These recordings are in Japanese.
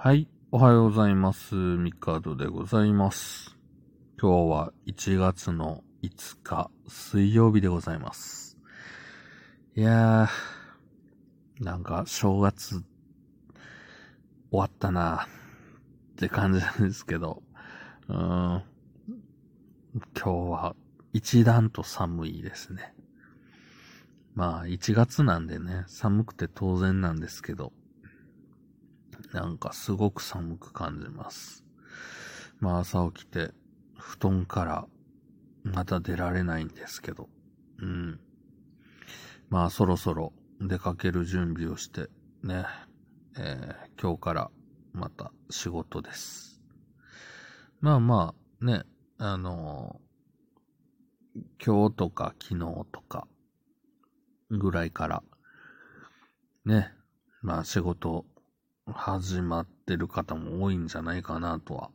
はい。おはようございます。ミカドでございます。今日は1月の5日水曜日でございます。いやー、なんか正月終わったなって感じなんですけど、うん、今日は一段と寒いですね。まあ1月なんでね、寒くて当然なんですけど、なんかすごく寒く感じます。まあ朝起きて、布団からまた出られないんですけど、うん。まあそろそろ出かける準備をして、ね、えー、今日からまた仕事です。まあまあ、ね、あのー、今日とか昨日とかぐらいから、ね、まあ仕事始まってる方も多いんじゃないかなとは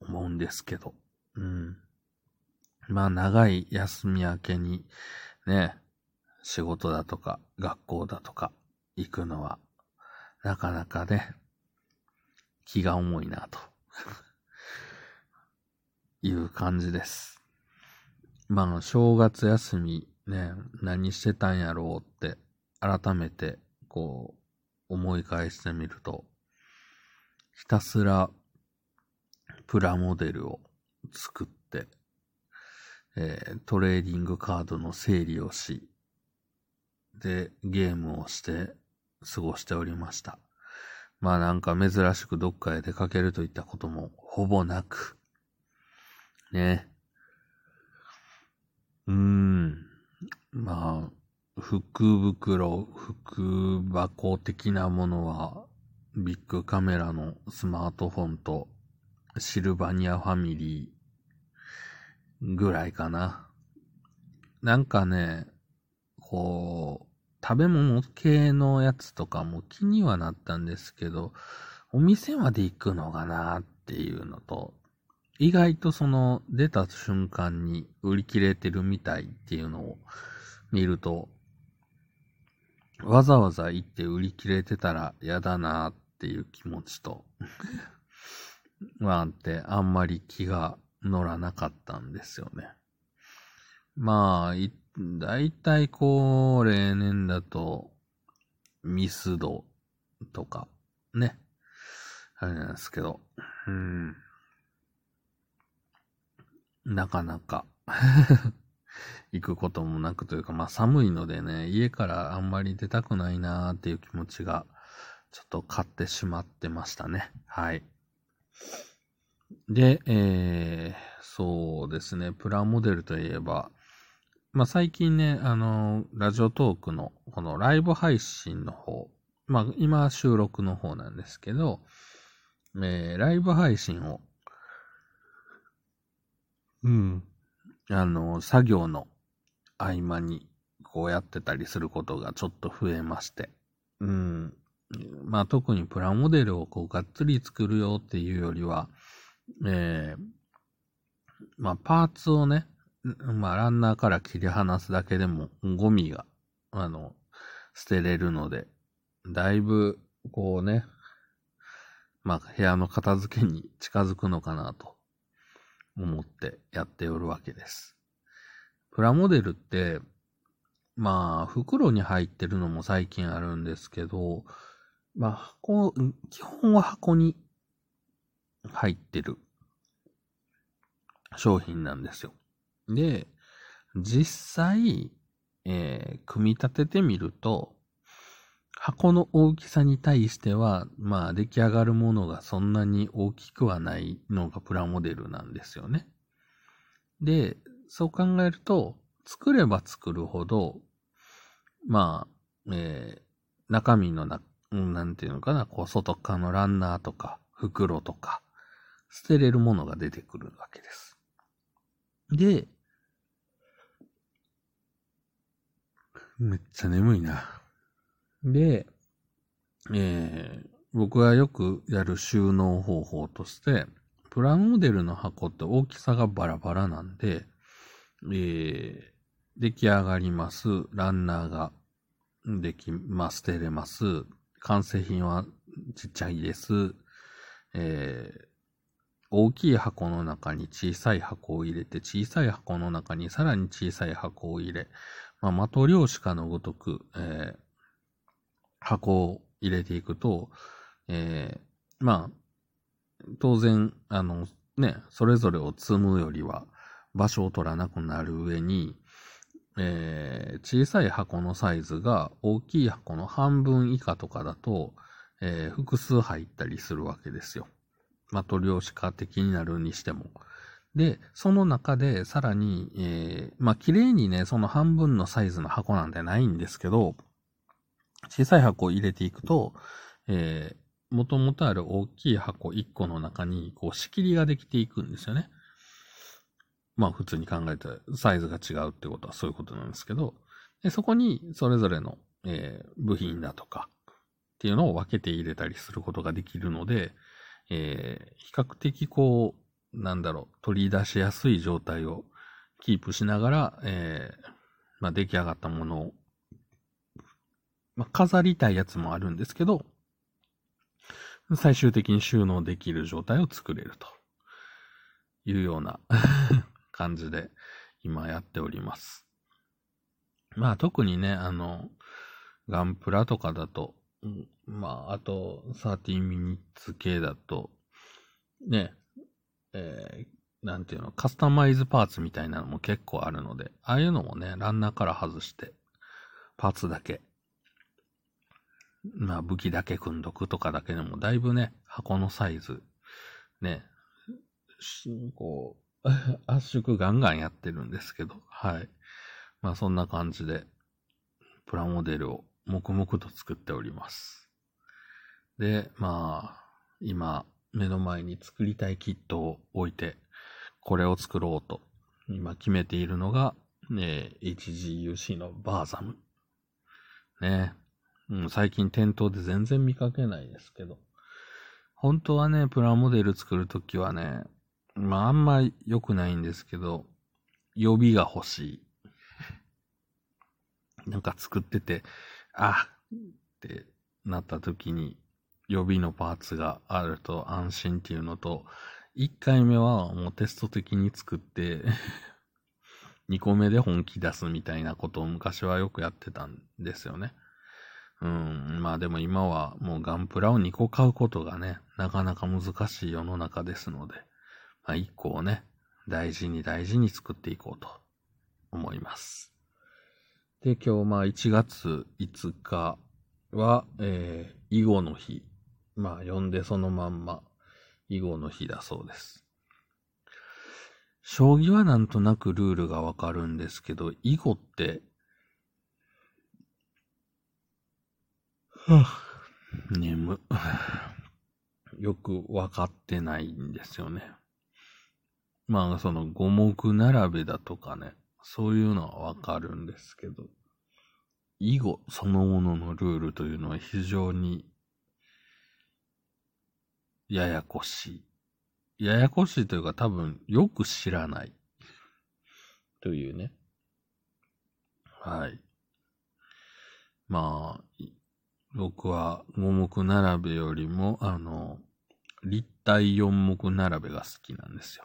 思うんですけど。うん。まあ長い休み明けにね、仕事だとか学校だとか行くのはなかなかね、気が重いなと いう感じです。まあ正月休みね、何してたんやろうって改めてこう思い返してみると、ひたすらプラモデルを作って、えー、トレーディングカードの整理をし、で、ゲームをして過ごしておりました。まあなんか珍しくどっかへ出かけるといったこともほぼなく、ね。うーん。まあ、福袋、福箱的なものは、ビッグカメラのスマートフォンとシルバニアファミリーぐらいかな。なんかね、こう、食べ物系のやつとかも気にはなったんですけど、お店まで行くのかなっていうのと、意外とその出た瞬間に売り切れてるみたいっていうのを見ると、わざわざ行って売り切れてたら嫌だなっていう気持ちと、まあって、あんまり気が乗らなかったんですよね。まあ、い、だいたいこう、例年だと、ミスドとか、ね。あれなんですけど、うん。なかなか行くこともなくというか、まあ寒いのでね、家からあんまり出たくないなーっていう気持ちが、ちょっと勝ってしまってましたね。はい。で、えー、そうですね、プラモデルといえば、まあ最近ね、あの、ラジオトークのこのライブ配信の方、まあ今収録の方なんですけど、えー、ライブ配信を、うん、あの、作業の合間にこうやってたりすることがちょっと増えまして。うん。まあ特にプラモデルをこうがっつり作るよっていうよりは、えー、まあパーツをね、まあランナーから切り離すだけでもゴミが、あの、捨てれるので、だいぶこうね、まあ部屋の片付けに近づくのかなと思ってやっておるわけです。プラモデルって、まあ、袋に入ってるのも最近あるんですけど、まあ、箱、基本は箱に入ってる商品なんですよ。で、実際、えー、組み立ててみると、箱の大きさに対しては、まあ出来上がるものがそんなに大きくはないのがプラモデルなんですよね。で、そう考えると、作れば作るほど、まあ、えー、中身のな、なんていうのかな、こう、外側のランナーとか、袋とか、捨てれるものが出てくるわけです。で、めっちゃ眠いな。で、えー、僕がよくやる収納方法として、プラモデルの箱って大きさがバラバラなんで、えー、出来上がります。ランナーができます、捨てれます。完成品はちっちゃいです。えー、大きい箱の中に小さい箱を入れて、小さい箱の中にさらに小さい箱を入れ、まあ、的量子かのごとく、えー、箱を入れていくと、えー、まあ、当然、あの、ね、それぞれを積むよりは場所を取らなくなる上に、えー、小さい箱のサイズが大きい箱の半分以下とかだと、えー、複数入ったりするわけですよ。的量子化的になるにしても。で、その中でさらに、えー、まあ、綺麗にね、その半分のサイズの箱なんてないんですけど、小さい箱を入れていくと、えー、もともとある大きい箱1個の中に、こう、仕切りができていくんですよね。まあ、普通に考えて、サイズが違うってことはそういうことなんですけど、でそこに、それぞれの、えー、部品だとか、っていうのを分けて入れたりすることができるので、えー、比較的こう、なんだろう、取り出しやすい状態をキープしながら、えー、まあ、出来上がったものを、まあ、飾りたいやつもあるんですけど、最終的に収納できる状態を作れるというような 感じで今やっております。まあ特にね、あの、ガンプラとかだと、まあ、あと、13ミニッツ系だと、ね、えー、なんていうの、カスタマイズパーツみたいなのも結構あるので、ああいうのもね、ランナーから外して、パーツだけ、まあ武器だけ組んどくとかだけでも、だいぶね、箱のサイズ、ね、こう、圧縮ガンガンやってるんですけど、はい。まあそんな感じで、プラモデルを黙々と作っております。で、まあ、今、目の前に作りたいキットを置いて、これを作ろうと、今決めているのが、ね、HGUC のバーザム。ね。うん、最近店頭で全然見かけないですけど。本当はね、プラモデル作るときはね、まああんま良くないんですけど、予備が欲しい。なんか作ってて、あってなった時に予備のパーツがあると安心っていうのと、1回目はもうテスト的に作って 2個目で本気出すみたいなことを昔はよくやってたんですよね。うん、まあでも今はもうガンプラを2個買うことがね、なかなか難しい世の中ですので、まあ1個をね、大事に大事に作っていこうと思います。で、今日まあ1月5日は、えー、囲碁の日。まあ呼んでそのまんま、囲碁の日だそうです。将棋はなんとなくルールがわかるんですけど、囲碁って、はぁ、眠。よくわかってないんですよね。まあ、その五目並べだとかね、そういうのはわかるんですけど、囲碁そのもののルールというのは非常にややこしい。ややこしいというか多分よく知らない。というね。はい。まあ、僕は五目並べよりも、あの、立体四目並べが好きなんですよ。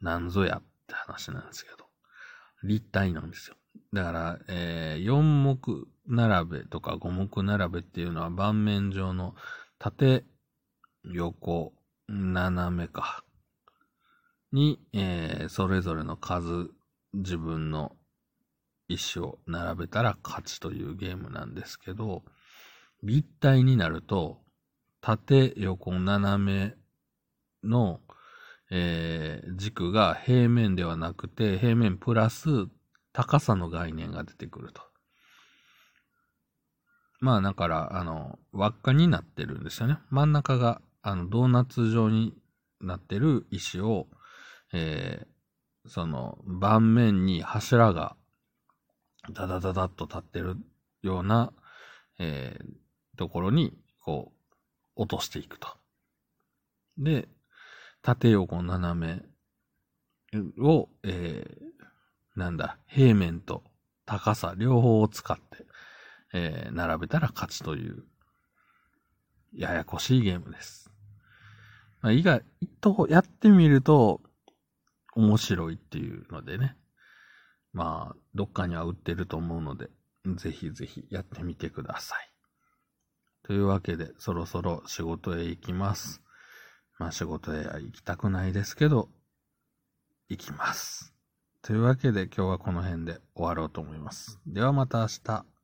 なんぞやって話なんですけど。立体なんですよ。だから、えー、4目並べとか5目並べっていうのは盤面上の縦、横、斜めか。に、えー、それぞれの数、自分の石を並べたら勝ちというゲームなんですけど、立体になると、縦、横、斜めの、えー、軸が平面ではなくて、平面プラス高さの概念が出てくると。まあ、だから、あの、輪っかになってるんですよね。真ん中が、あの、ドーナツ状になってる石を、えー、その、盤面に柱が、ダダダダッと立ってるような、えー、ところに、こう、落としていくと。で、縦横斜めを、えー、なんだ、平面と高さ両方を使って、えー、並べたら勝ちというややこしいゲームです。まあ、意外とやってみると面白いっていうのでね。まあ、どっかには売ってると思うので、ぜひぜひやってみてください。というわけで、そろそろ仕事へ行きます。まあ仕事へは行きたくないですけど、行きます。というわけで今日はこの辺で終わろうと思います。ではまた明日。